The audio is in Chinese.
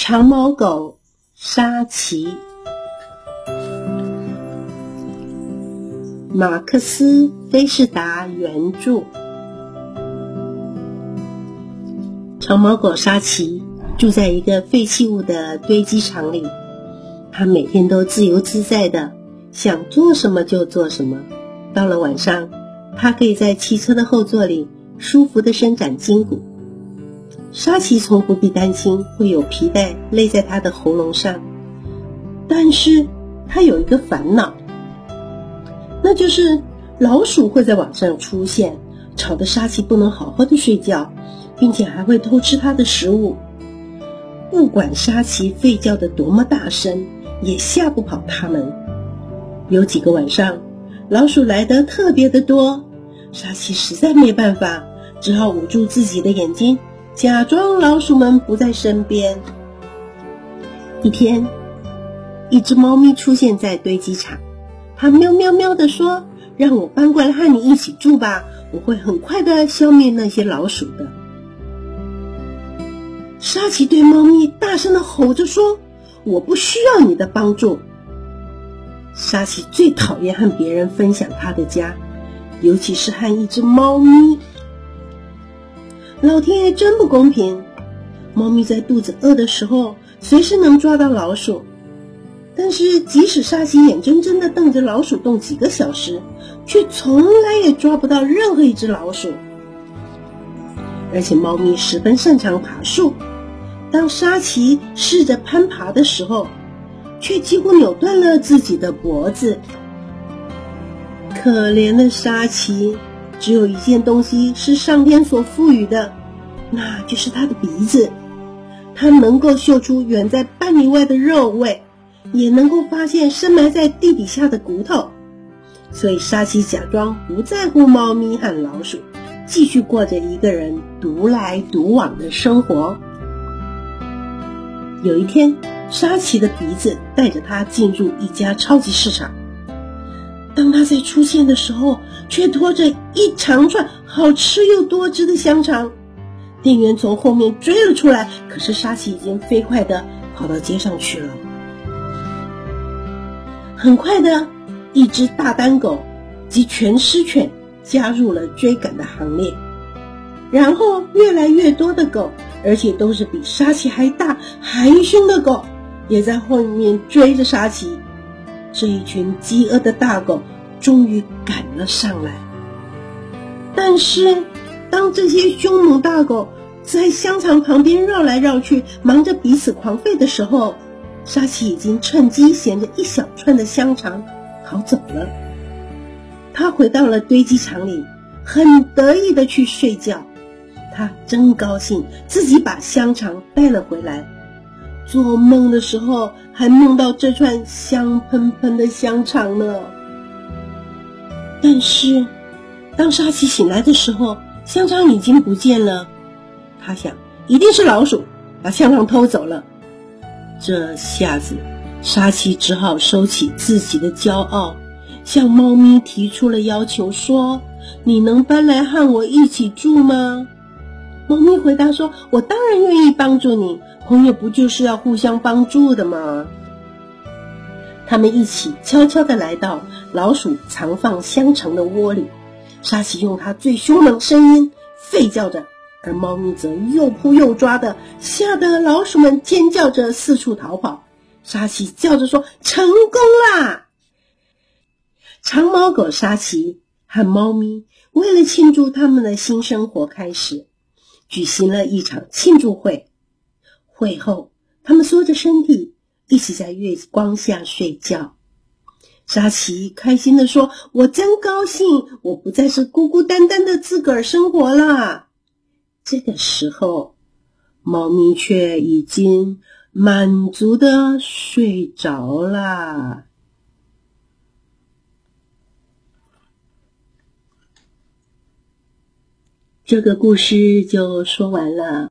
长毛狗沙琪，马克思·菲士达原著。长毛狗沙琪住在一个废弃物的堆积场里，它每天都自由自在的，想做什么就做什么。到了晚上，它可以在汽车的后座里舒服的伸展筋骨。沙琪从不必担心会有皮带勒在他的喉咙上，但是他有一个烦恼，那就是老鼠会在晚上出现，吵得沙琪不能好好的睡觉，并且还会偷吃他的食物。不管沙琪吠叫的多么大声，也吓不跑他们。有几个晚上，老鼠来得特别的多，沙琪实在没办法，只好捂住自己的眼睛。假装老鼠们不在身边。一天，一只猫咪出现在堆积场，它喵喵喵地说：“让我搬过来和你一起住吧，我会很快的消灭那些老鼠的。”沙琪对猫咪大声的吼着说：“我不需要你的帮助。”沙琪最讨厌和别人分享他的家，尤其是和一只猫咪。老天爷真不公平！猫咪在肚子饿的时候，随时能抓到老鼠，但是即使沙琪眼睁睁的瞪着老鼠洞几个小时，却从来也抓不到任何一只老鼠。而且猫咪十分擅长爬树，当沙琪试着攀爬的时候，却几乎扭断了自己的脖子。可怜的沙琪！只有一件东西是上天所赋予的，那就是它的鼻子。它能够嗅出远在半里外的肉味，也能够发现深埋在地底下的骨头。所以沙琪假装不在乎猫咪和老鼠，继续过着一个人独来独往的生活。有一天，沙琪的鼻子带着他进入一家超级市场。当他在出现的时候，却拖着一长串好吃又多汁的香肠。店员从后面追了出来，可是沙琪已经飞快的跑到街上去了。很快的，一只大丹狗及全狮犬加入了追赶的行列，然后越来越多的狗，而且都是比沙琪还大还凶的狗，也在后面追着沙琪。这一群饥饿的大狗终于赶了上来，但是当这些凶猛大狗在香肠旁边绕来绕去，忙着彼此狂吠的时候，沙琪已经趁机衔着一小串的香肠逃走了。他回到了堆积场里，很得意的去睡觉。他真高兴自己把香肠带了回来。做梦的时候还梦到这串香喷喷的香肠呢。但是，当沙琪醒来的时候，香肠已经不见了。他想，一定是老鼠把香肠偷走了。这下子，沙琪只好收起自己的骄傲，向猫咪提出了要求，说：“你能搬来和我一起住吗？”猫咪回答说：“我当然愿意帮助你，朋友不就是要互相帮助的吗？”他们一起悄悄地来到老鼠藏放香肠的窝里，沙琪用它最凶猛的声音吠叫着，而猫咪则又扑又抓的，吓得老鼠们尖叫着四处逃跑。沙琪叫着说：“成功啦！”长毛狗沙琪和猫咪为了庆祝他们的新生活开始。举行了一场庆祝会，会后，他们缩着身体，一起在月光下睡觉。沙琪开心地说：“我真高兴，我不再是孤孤单单的自个儿生活了。”这个时候，猫咪却已经满足的睡着了。这个故事就说完了。